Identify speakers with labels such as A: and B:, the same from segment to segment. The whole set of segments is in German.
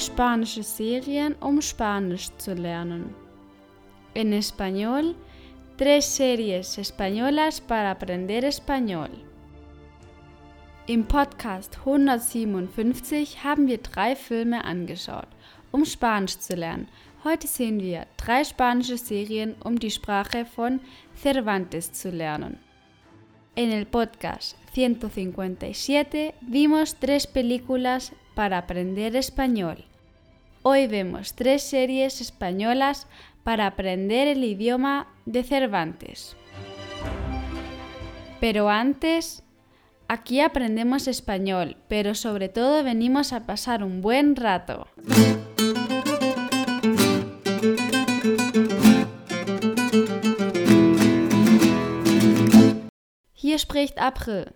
A: Spanische Serien, um Spanisch zu lernen. En español, tres series españolas para aprender español. Im Podcast 157 haben wir drei Filme angeschaut, um Spanisch zu lernen. Heute sehen wir drei spanische Serien, um die Sprache von Cervantes zu lernen. En el podcast 157 vimos tres películas para aprender español. Hoy vemos tres series españolas para aprender el idioma de Cervantes. Pero antes, aquí aprendemos español, pero sobre todo venimos a pasar un buen rato. Hier spricht April.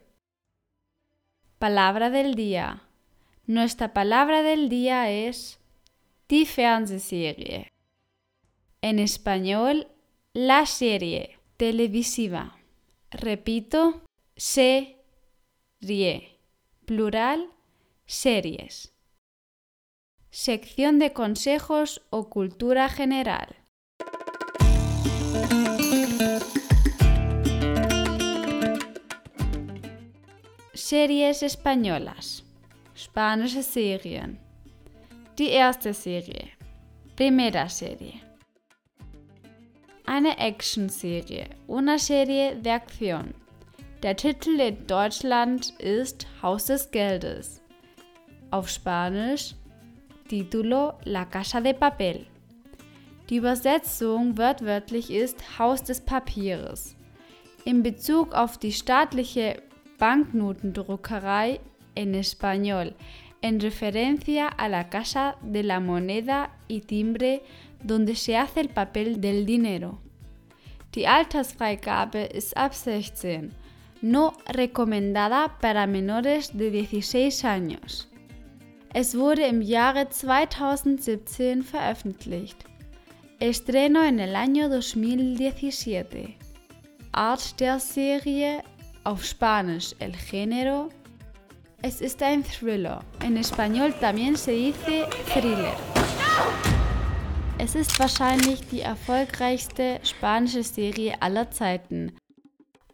A: Palabra del día. Nuestra palabra del día es die Fernsehserie. En español, la serie televisiva. Repito, serie. Plural, series. Sección de consejos o cultura general. Series españolas. Spanische Serien. Die erste Serie. Primera Serie. Eine Action-Serie, una serie de acción. Der Titel in Deutschland ist Haus des Geldes. Auf Spanisch Título La Casa de Papel. Die Übersetzung wörtwörtlich ist Haus des Papieres. In Bezug auf die staatliche Banknotendruckerei en español, en referencia a la casa de la moneda y timbre donde se hace el papel del dinero. Die Altersfreigabe ist ab 16, no recomendada para menores de 16 años. Es wurde im Jahre 2017 veröffentlicht. Estreno en el año 2017. Art der Serie auf Spanisch el género. Es ist ein Thriller. En español también se dice Thriller. Es ist wahrscheinlich die erfolgreichste spanische Serie aller Zeiten.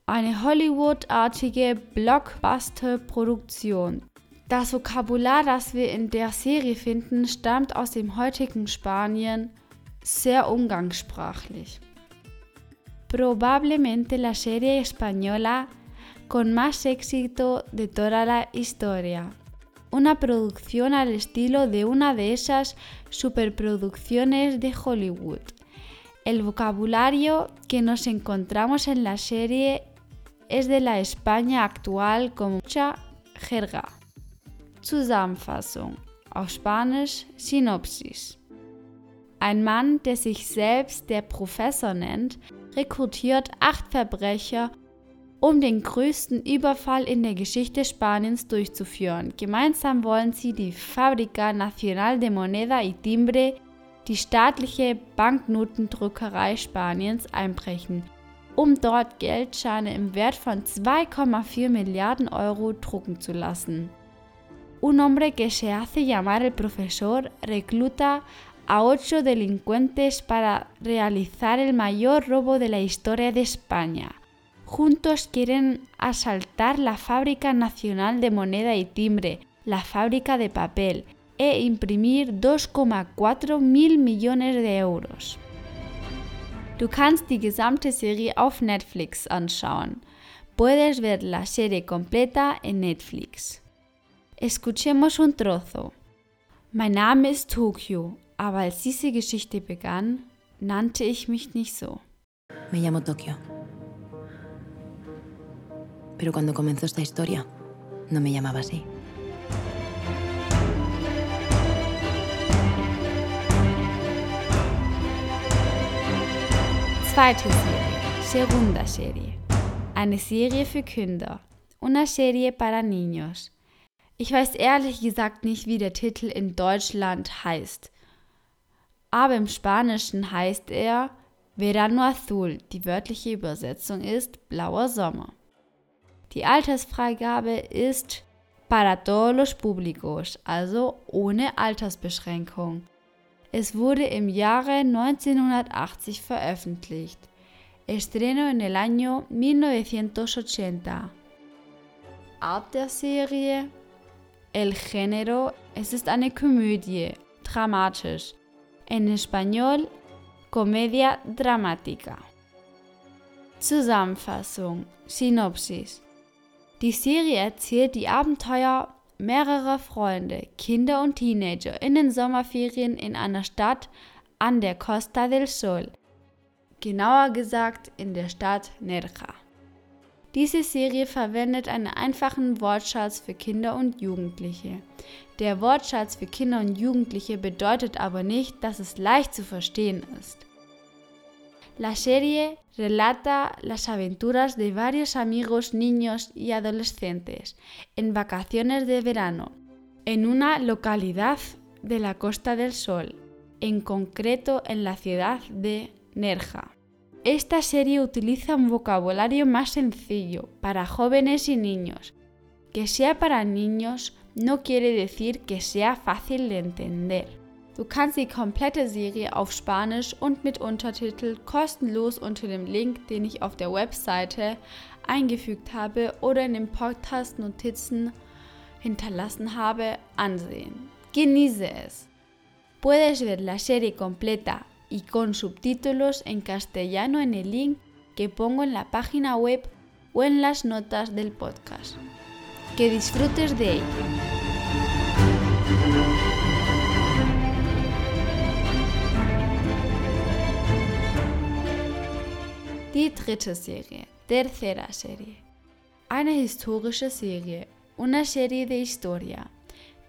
A: Eine Hollywood-artige Blockbuster-Produktion. Das Vokabular, das wir in der Serie finden, stammt aus dem heutigen Spanien, sehr umgangssprachlich. Probablemente la serie española con más éxito de toda la historia. Una producción al estilo de una de esas superproducciones de Hollywood. El vocabulario que nos encontramos en la serie es de la España actual con mucha jerga. Zusammenfassung. Auf Spanisch Synopsis. Ein Mann, der sich selbst der Professor nennt, rekrutiert acht Verbrecher um den größten Überfall in der Geschichte Spaniens durchzuführen. Gemeinsam wollen sie die Fábrica Nacional de Moneda y Timbre, die staatliche Banknotendruckerei Spaniens, einbrechen, um dort Geldscheine im Wert von 2,4 Milliarden Euro drucken zu lassen. Un hombre que se hace llamar el profesor recluta a ocho delincuentes para realizar el mayor robo de la historia de España. Juntos quieren asaltar la Fábrica Nacional de Moneda y Timbre, la fábrica de papel, e imprimir 2,4 mil millones de euros. Du kannst die gesamte Serie auf Netflix anschauen. Puedes ver la serie completa en Netflix. Escuchemos un trozo. Mein Name ist Tokio, aber als diese Geschichte begann, nannte ich mich nicht so.
B: Me llamo Tokio. Pero cuando comenzó esta historia, no me llamaba así.
A: Zweite Serie, Segunda Serie. Eine Serie für Kinder. Una serie para niños. Ich weiß ehrlich gesagt nicht, wie der Titel in Deutschland heißt. Aber im Spanischen heißt er Verano Azul. Die wörtliche Übersetzung ist blauer Sommer. Die Altersfreigabe ist para todos los públicos, also ohne Altersbeschränkung. Es wurde im Jahre 1980 veröffentlicht. Estreno en el año 1980. Art der Serie El género, es ist eine Komödie, dramatisch. En español, Comedia dramática. Zusammenfassung, Synopsis. Die Serie erzählt die Abenteuer mehrerer Freunde, Kinder und Teenager in den Sommerferien in einer Stadt an der Costa del Sol, genauer gesagt in der Stadt Nerja. Diese Serie verwendet einen einfachen Wortschatz für Kinder und Jugendliche. Der Wortschatz für Kinder und Jugendliche bedeutet aber nicht, dass es leicht zu verstehen ist. La serie relata las aventuras de varios amigos niños y adolescentes en vacaciones de verano en una localidad de la Costa del Sol, en concreto en la ciudad de Nerja. Esta serie utiliza un vocabulario más sencillo para jóvenes y niños. Que sea para niños no quiere decir que sea fácil de entender. Du kannst die komplette Serie auf Spanisch und mit Untertitel kostenlos unter dem Link, den ich auf der Webseite eingefügt habe oder in den Podcast-Notizen hinterlassen habe, ansehen. Genieße es. Puedes ver la serie completa y con subtítulos en castellano en el link que pongo en la página web o en las notas del podcast. Que disfrutes de ello. Die dritte Serie, tercera Serie. Eine historische Serie, una serie de historia.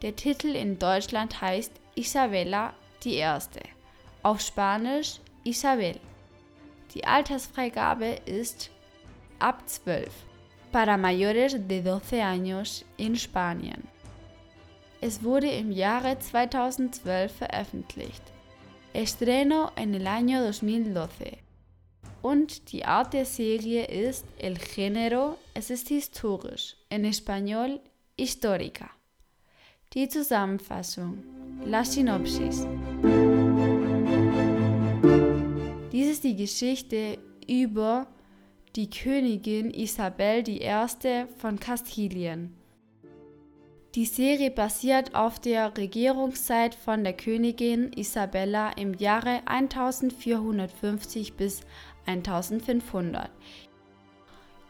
A: Der Titel in Deutschland heißt Isabella die Erste, auf Spanisch Isabel. Die Altersfreigabe ist ab 12, para mayores de 12 años in Spanien. Es wurde im Jahre 2012 veröffentlicht. Estreno en el año 2012 und die Art der Serie ist El Género, es ist historisch, en español histórica. Die Zusammenfassung, la Synopsis. Dies ist die Geschichte über die Königin Isabel I. von Kastilien. Die Serie basiert auf der Regierungszeit von der Königin Isabella im Jahre 1450 bis 1500.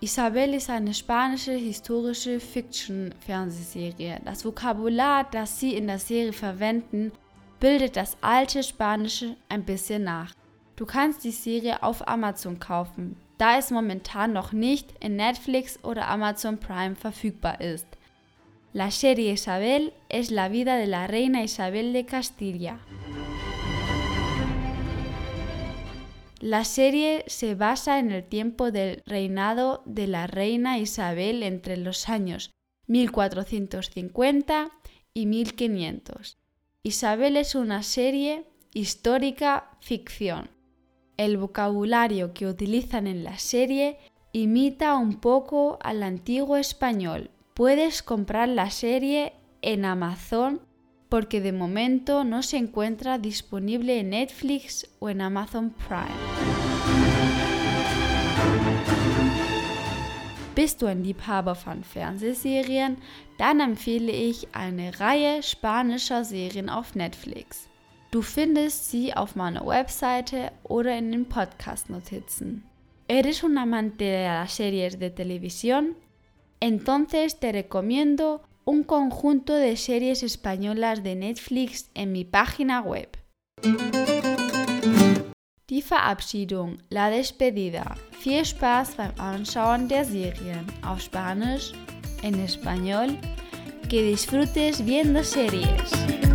A: Isabel ist eine spanische historische Fiction-Fernsehserie. Das Vokabular, das sie in der Serie verwenden, bildet das alte Spanische ein bisschen nach. Du kannst die Serie auf Amazon kaufen, da es momentan noch nicht in Netflix oder Amazon Prime verfügbar ist. La serie Isabel es la vida de la reina Isabel de Castilla. La serie se basa en el tiempo del reinado de la reina Isabel entre los años 1450 y 1500. Isabel es una serie histórica ficción. El vocabulario que utilizan en la serie imita un poco al antiguo español. Puedes comprar la serie en Amazon porque de momento no se encuentra disponible en Netflix o en Amazon Prime. Bist du ein Liebhaber von Fernsehserien? Dann empfehle ich eine Reihe spanischer Serien auf Netflix. Du findest sie auf meiner Webseite oder in den Podcast-Notizen. ¿Eres un amante de las series de televisión? Entonces te recomiendo un conjunto de series españolas de Netflix en mi página web. Die Verabschiedung, la despedida. Viel Spaß beim Anschauen der Serien auf Spanisch, en español. Que disfrutes viendo series.